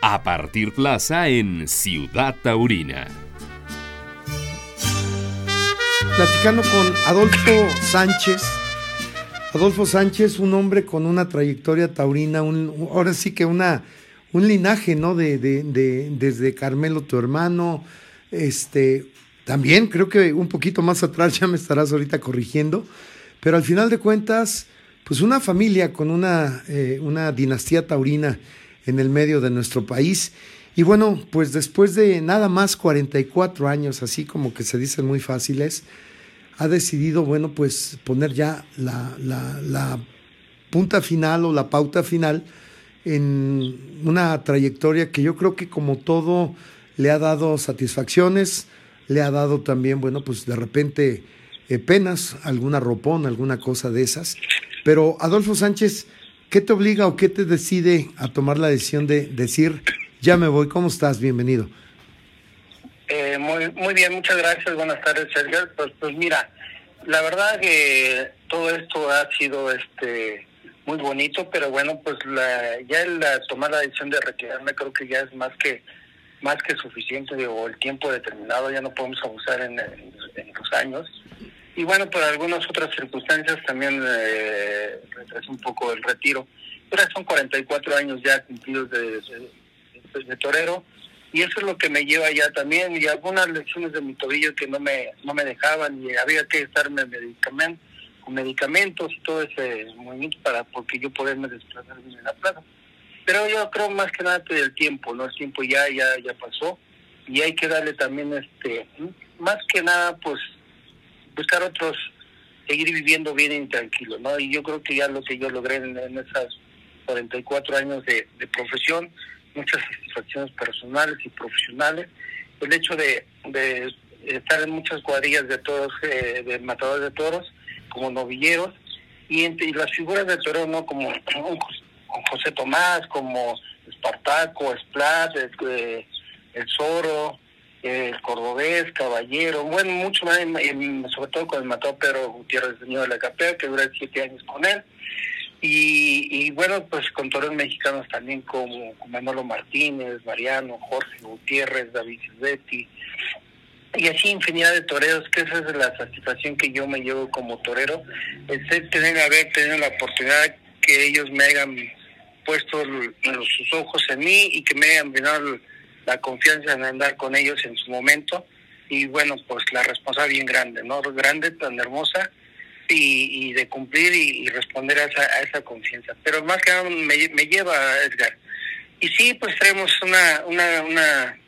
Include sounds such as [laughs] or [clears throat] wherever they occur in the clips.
a partir plaza en Ciudad Taurina. Platicando con Adolfo Sánchez. Adolfo Sánchez, un hombre con una trayectoria taurina, un, ahora sí que una, un linaje, ¿no? De, de, de, desde Carmelo, tu hermano, este, también creo que un poquito más atrás [laughs] ya me estarás ahorita corrigiendo, pero al final de cuentas, pues una familia con una, eh, una dinastía taurina en el medio de nuestro país. Y bueno, pues después de nada más 44 años, así como que se dicen muy fáciles, ha decidido, bueno, pues poner ya la, la, punta final o la pauta final en una trayectoria que yo creo que como todo le ha dado satisfacciones, le ha dado también, bueno, pues de repente eh, penas, alguna ropón, alguna cosa de esas. Pero Adolfo Sánchez, ¿qué te obliga o qué te decide a tomar la decisión de decir, ya me voy? ¿Cómo estás? Bienvenido. Eh, muy, muy bien, muchas gracias. Buenas tardes, Sergio. Pues, pues mira, la verdad que todo esto ha sido este muy bonito, pero bueno, pues la, ya el tomar la decisión de retirarme creo que ya es más que más que suficiente o el tiempo determinado, ya no podemos abusar en, los años. Y bueno, por algunas otras circunstancias también eh, un poco el retiro. Pero son 44 años ya cumplidos de, de, torero y eso es lo que me lleva ya también y algunas lesiones de mi tobillo que no me no me dejaban y había que estarme medicamento con medicamentos y todo ese movimiento para porque yo poderme desplazar en la plaza pero yo creo más que nada que el tiempo, ¿no? El tiempo ya, ya, ya pasó y hay que darle también, este, más que nada, pues, buscar otros, seguir viviendo bien y tranquilo, ¿no? Y yo creo que ya lo que yo logré en, esos 44 años de, profesión, muchas satisfacciones personales y profesionales, el hecho de, de estar en muchas cuadrillas de toros, eh, de matadores de toros, como novilleros, y, entre, las figuras de toro, ¿no? Como José Tomás, como Espartaco, Esplat, el, el El Cordobés, Caballero, bueno, mucho más, sobre todo con el mató Pedro Gutiérrez, señor de la Capea, que duré siete años con él. Y, bueno, pues con toros mexicanos también como, Manolo Martínez, Mariano, Jorge Gutiérrez, David Silvetti, y así infinidad de toreros, que esa es la satisfacción que yo me llevo como torero, es tener haber tenido la oportunidad que ellos me hayan puesto sus ojos en mí y que me hayan brindado la confianza en andar con ellos en su momento. Y bueno, pues la responsabilidad bien grande, ¿no? Grande, tan hermosa y, de cumplir y, responder a esa, a esa confianza. Pero más que nada me, lleva, Edgar. Y sí, pues traemos una, una, una,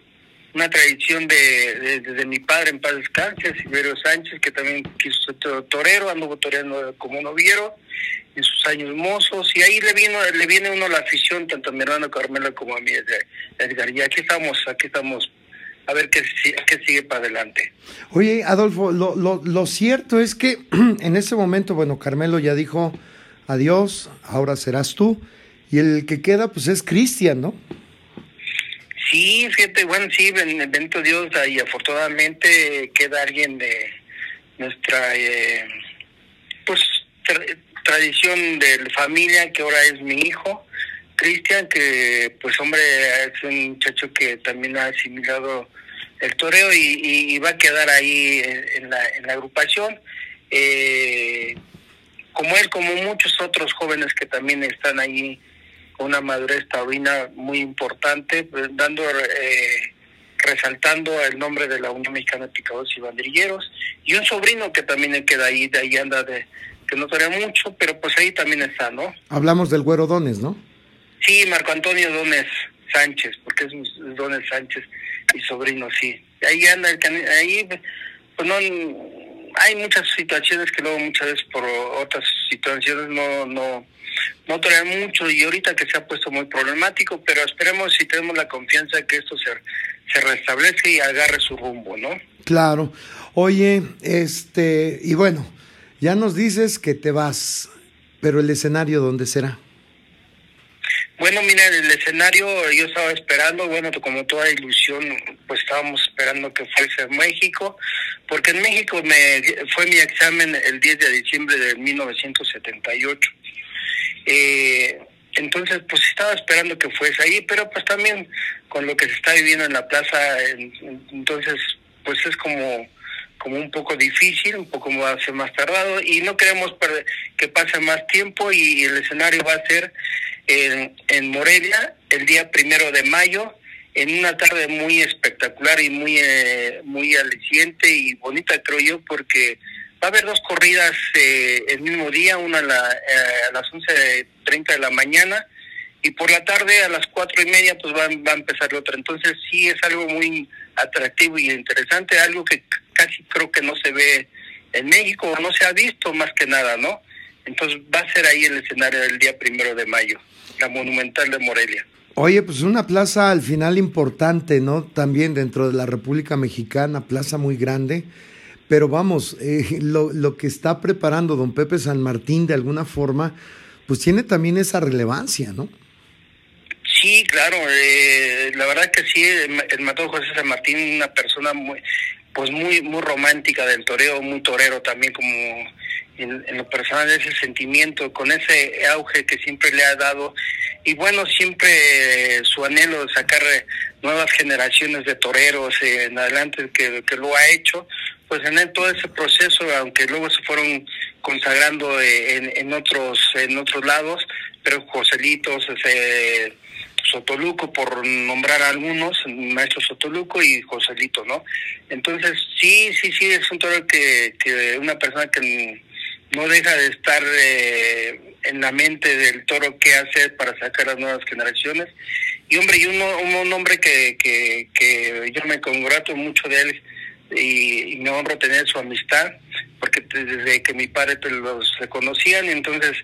una tradición de, de, mi padre en paz descanse, Silverio Sánchez, que también quiso ser torero, anduvo toreando como noviero en sus años mozos y ahí le vino le viene uno la afición tanto a mi hermano Carmelo como a mí Edgar. Y aquí estamos aquí estamos a ver qué, qué sigue para adelante. Oye Adolfo lo, lo, lo cierto es que [clears throat] en ese momento bueno Carmelo ya dijo adiós ahora serás tú y el que queda pues es Cristian no sí fíjate bueno sí bendito Dios y afortunadamente queda alguien de nuestra eh, pues tradición de familia, que ahora es mi hijo, Cristian, que pues hombre es un muchacho que también ha asimilado el toreo y, va a quedar ahí en, la, agrupación. Eh, como él, como muchos otros jóvenes que también están ahí con una madurez taurina muy importante, pues, dando, eh, resaltando el nombre de la Unión Mexicana de Picadores y Bandrilleros, y un sobrino que también queda ahí, de ahí anda de, que no sabía mucho, pero pues ahí también está, ¿no? Hablamos del güero Dones, ¿no? Sí, Marco Antonio Dones Sánchez, porque es Dones Sánchez, mi sobrino, sí. Ahí anda, ahí, pues no, hay muchas situaciones que luego muchas veces por otras situaciones no, no, no traen mucho y ahorita que se ha puesto muy problemático, pero esperemos si tenemos la confianza que esto se, se restablece y agarre su rumbo, ¿no? Claro. Oye, este, y bueno, ya nos dices que te vas, pero el escenario, ¿dónde será? Bueno, mira, el escenario yo estaba esperando, bueno, como toda ilusión, pues estábamos esperando que fuese México, porque en México me fue mi examen el 10 de diciembre de 1978. Eh, entonces pues estaba esperando que fuese ahí, pero pues también con lo que se está viviendo en la plaza, entonces pues es como como un poco difícil, un poco más, tardado y no queremos que pase más tiempo y el escenario va a ser en, en Morelia el día primero de mayo en una tarde muy espectacular y muy eh, muy aliciente y bonita creo yo porque va a haber dos corridas eh, el mismo día, una a, la, eh, a las 11.30 de la mañana y por la tarde a las cuatro y media pues va, va a empezar la otra. Entonces sí es algo muy atractivo y interesante, algo que casi creo que no se ve en México, no se ha visto más que nada, ¿no? Entonces va a ser ahí el escenario del día primero de mayo, la Monumental de Morelia. Oye, pues una plaza al final importante, ¿no? También dentro de la República Mexicana, plaza muy grande. Pero vamos, [laughs] eh, lo, lo que está preparando don Pepe San Martín de alguna forma, pues tiene también esa relevancia, ¿no? Sí, claro, eh, la verdad que sí, el, matador José San Martín, una persona muy, pues muy, muy romántica del toreo, muy torero también como en, lo personal ese sentimiento, con ese auge que siempre le ha dado. Y bueno, siempre su anhelo de sacar nuevas generaciones de toreros en adelante que, lo ha hecho, pues en todo ese proceso, aunque luego se fueron consagrando en, en otros en otros lados, pero Joselitos, ese Sotoluco, por nombrar algunos, Maestro Sotoluco y Joselito, ¿no? Entonces, sí, sí, sí, es un toro que, que una persona que no deja de estar eh, en la mente del toro qué hacer para sacar a las nuevas generaciones. Y hombre, y uno, un, hombre que, que, que yo me congrato mucho de él y, me honro tener su amistad, porque desde que mi padre pues, los conocían, entonces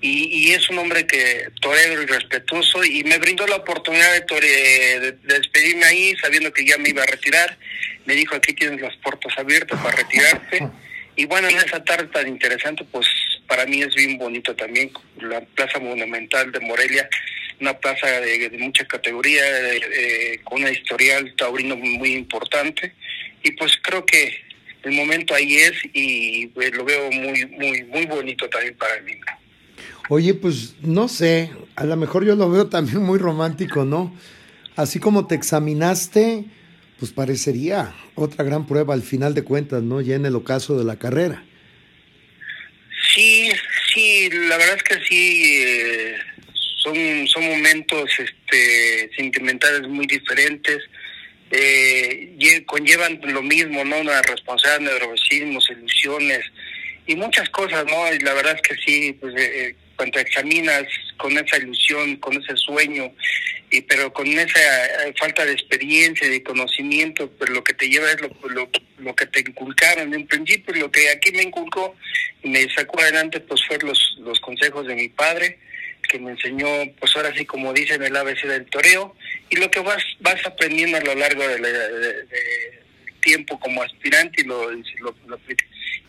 y, es un hombre que torero y respetuoso y me brindó la oportunidad de, de, despedirme ahí sabiendo que ya me iba a retirar. Me dijo, aquí tienes las puertas abiertas para retirarte. Y bueno, en esa tarde tan interesante, pues para mí es bien bonito también, la Plaza Monumental de Morelia, una plaza de, mucha categoría, con una historial taurino muy importante. Y pues creo que el momento ahí es y pues, lo veo muy, muy, muy bonito también para mí. Oye, pues no sé, a lo mejor yo lo veo también muy romántico, ¿no? Así como te examinaste, pues parecería otra gran prueba al final de cuentas, ¿no? Ya en el ocaso de la carrera. Sí, sí, la verdad es que sí, eh, son, son momentos este, sentimentales muy diferentes, eh, conllevan lo mismo, ¿no? Una responsabilidad, nerviosismos, ilusiones y muchas cosas, ¿no? Y la verdad es que sí, pues... Eh, cuando examinas con esa ilusión, con ese sueño, y pero con esa eh, falta de experiencia, de conocimiento, pues lo que te lleva es lo, lo, lo que te inculcaron en principio, lo que aquí me inculcó y me sacó adelante, pues fueron los, los consejos de mi padre, que me enseñó, pues ahora sí como dicen, el ABC del toreo, y lo que vas vas aprendiendo a lo largo de, tiempo como aspirante y lo, lo, lo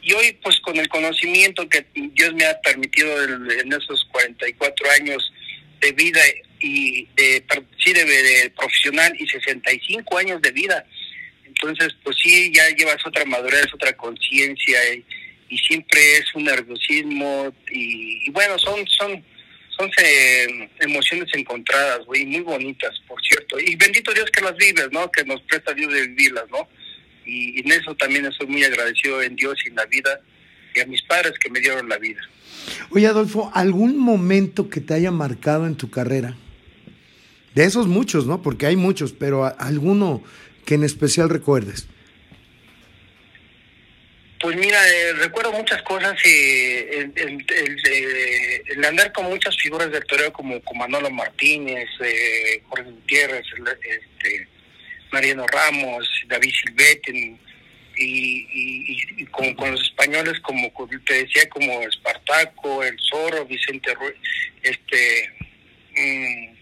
y hoy, pues con el conocimiento que Dios me ha permitido en esos 44 años de vida y de, sí, de, profesional y 65 años de vida, entonces pues sí, ya llevas otra madurez, otra conciencia y, siempre es un nerviosismo y, bueno, son son son eh, emociones encontradas, güey, muy bonitas, por cierto. Y bendito Dios que las vives, ¿no? Que nos presta Dios de vivirlas, ¿no? Y, en eso también estoy muy agradecido en Dios y en la vida y a mis padres que me dieron la vida. Oye, Adolfo, ¿algún momento que te haya marcado en tu carrera? De esos muchos, ¿no? Porque hay muchos, pero alguno que en especial recuerdes. Pues mira, eh, recuerdo muchas cosas y el, el, andar con muchas figuras del toreo como, como Manolo Martínez, eh, Jorge Gutiérrez, este, Mariano Ramos, David Silvete, y, con, los españoles, como te decía, como Espartaco, El Zorro, Vicente Ruiz, este, mm,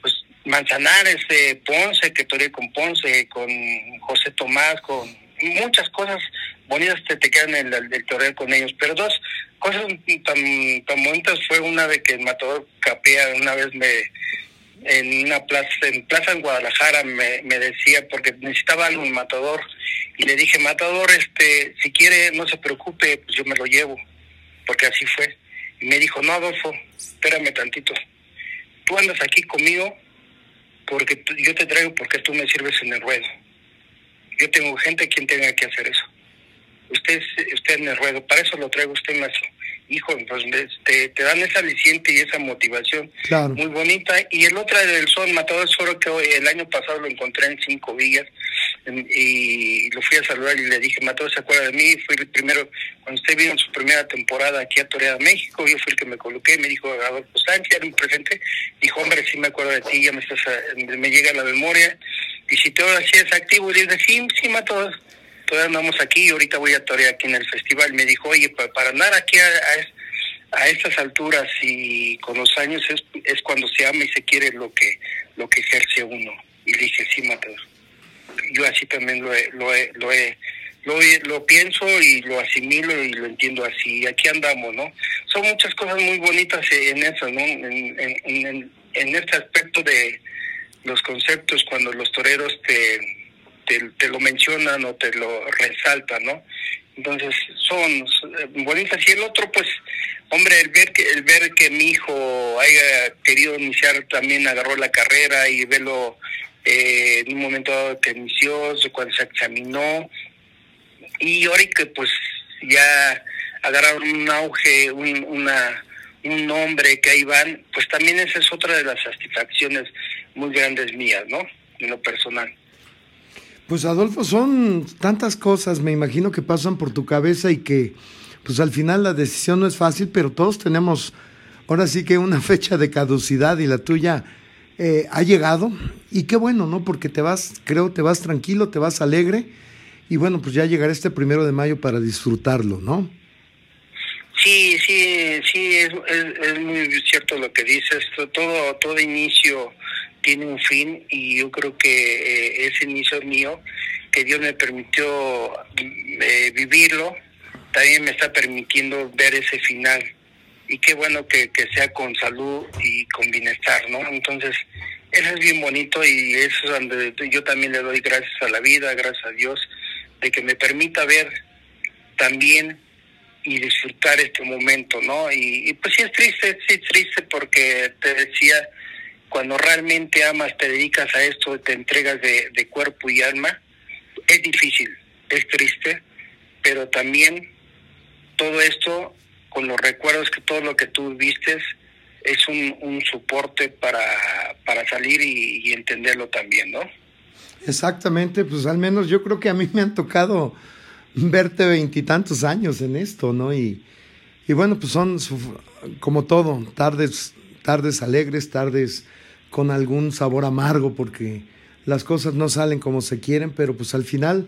pues Manzanares, eh, Ponce, que toreé con Ponce, con José Tomás, con muchas cosas bonitas que te quedan en el, del con ellos, pero dos cosas tan, tan bonitas fue una de que el matador Capea una vez me en una plaza, en plaza en Guadalajara me, decía, porque necesitaba algún matador, y le dije, matador, este, si quiere, no se preocupe, pues yo me lo llevo, porque así fue. Y me dijo, no, Adolfo, espérame tantito. tú andas aquí conmigo porque yo te traigo porque tú me sirves en el ruedo. Yo tengo gente quien tenga que hacer eso. Usted, usted en el ruedo, para eso lo traigo usted más hijo, pues te, te, dan esa aliciente y esa motivación muy bonita. Y el otro del Sol, Matador del Sol, que el año pasado lo encontré en Cinco Villas y lo fui a saludar y le dije, Matador, ¿se acuerda de mí? Fui el primero, cuando usted vino en su primera temporada aquí a Toreada, México, yo fui el que me coloqué, me dijo Adolfo Sánchez, era un presente, dijo, hombre, sí me acuerdo de ti, ya me, estás, me llega a la memoria. Y si todo así es activo, y le dije, sí, sí, Matador todavía andamos aquí y ahorita voy a torear aquí en el festival. Me dijo, oye, para, andar aquí a, a, estas alturas y con los años es, cuando se ama y se quiere lo que lo que ejerce uno. Y le dije, sí, Matador. Yo así también lo he, lo he, lo he, lo, pienso y lo asimilo y lo entiendo así. Y aquí andamos, ¿no? Son muchas cosas muy bonitas en eso, ¿no? En, en, en este aspecto de los conceptos, cuando los toreros te te, lo mencionan o te lo resaltan, ¿no? Entonces son bonitas. Y el otro, pues, hombre, el ver que, el ver que mi hijo haya querido iniciar también agarró la carrera y verlo eh, en un momento dado que inició, cuando se examinó. Y ahora que pues ya agarraron un auge, un, una, un nombre que ahí van, pues también esa es otra de las satisfacciones muy grandes mías, ¿no? En lo personal. Pues Adolfo, son tantas cosas, me imagino que pasan por tu cabeza y que pues al final la decisión no es fácil, pero todos tenemos ahora sí que una [laughs] fecha de caducidad y la tuya eh, ha llegado y qué bueno, ¿no? Porque te vas, creo, te vas tranquilo, te vas alegre y bueno, pues ya llegará este primero de mayo para disfrutarlo, ¿no? Sí, sí, sí, es, es muy cierto lo que dices. Todo, todo inicio tiene un fin y yo creo que eh, ese inicio mío, que Dios me permitió eh, vivirlo, también me está permitiendo ver ese final. Y qué bueno que, que sea con salud y con bienestar, ¿no? Entonces, eso es bien bonito y eso es donde yo también le doy gracias a la vida, gracias a Dios, de que me permita ver también y disfrutar este momento, ¿no? Y, y pues sí es triste, sí es triste porque te decía, cuando realmente amas, te dedicas a esto, te entregas de, cuerpo y alma, es difícil, es triste, pero también todo esto, con los recuerdos que todo lo que tú vistes, es un, un soporte para, para salir y, entenderlo también, ¿no? Exactamente, pues al menos yo creo que a mí me han tocado verte veintitantos años en esto, ¿no? Y, y bueno, pues son como todo, tardes, tardes alegres, tardes con algún sabor amargo porque las cosas no salen como se quieren, pero pues al final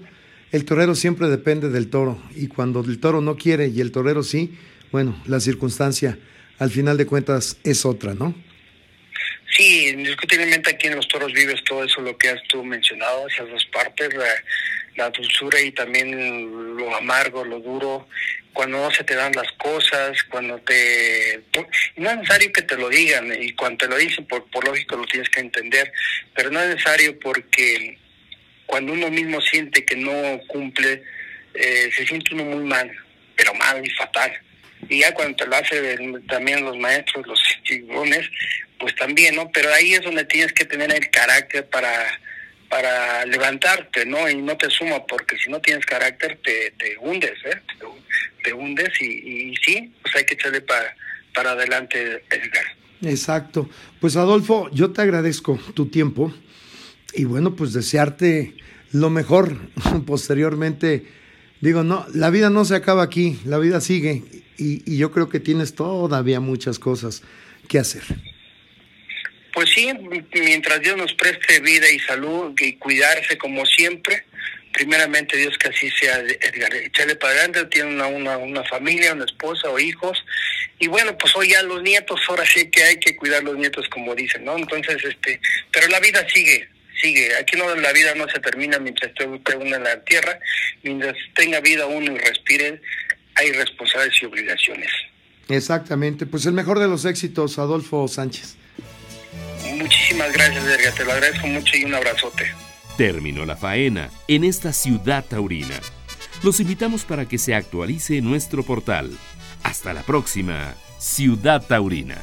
el torero siempre depende del toro y cuando el toro no quiere y el torero sí, bueno, la circunstancia al final de cuentas es otra, ¿no? Sí, indiscutiblemente aquí en los toros vives todo eso, lo que has tú mencionado, esas dos partes, la dulzura y también lo amargo, lo duro, cuando no se te dan las cosas, cuando te... No es necesario que te lo digan, y cuando te lo dicen, por, por lógico lo tienes que entender, pero no es necesario porque cuando uno mismo siente que no cumple, eh, se siente uno muy mal, pero mal y fatal. Y ya cuando te lo hacen también los maestros, los chingones, pues también, ¿no? Pero ahí es donde tienes que tener el carácter para para levantarte, ¿no? Y no te suma, porque si no tienes carácter te, te hundes, ¿eh? Te, hundes y, sí, pues hay que echarle para, para adelante, Edgar. Exacto. Pues Adolfo, yo te agradezco tu tiempo y bueno, pues desearte lo mejor [laughs] posteriormente. Digo, no, la vida no se acaba aquí, la vida sigue y, y yo creo que tienes todavía muchas cosas que hacer. Pues sí, mientras Dios nos preste vida y salud y cuidarse como siempre, primeramente Dios que así sea, Edgar, echarle para adelante, tiene una, una, una familia, una esposa o hijos, y bueno, pues hoy ya los nietos, ahora sí que hay que cuidar los nietos como dicen, ¿no? Entonces, este, pero la vida sigue, sigue, aquí no la vida no se termina mientras esté uno en la tierra, mientras tenga vida uno y respire, hay responsabilidades y obligaciones. Exactamente, pues el mejor de los éxitos, Adolfo Sánchez. Muchísimas gracias, Edgar. Te lo agradezco mucho y un abrazote. Terminó la faena en esta ciudad taurina. Los invitamos para que se actualice nuestro portal. Hasta la próxima, Ciudad Taurina.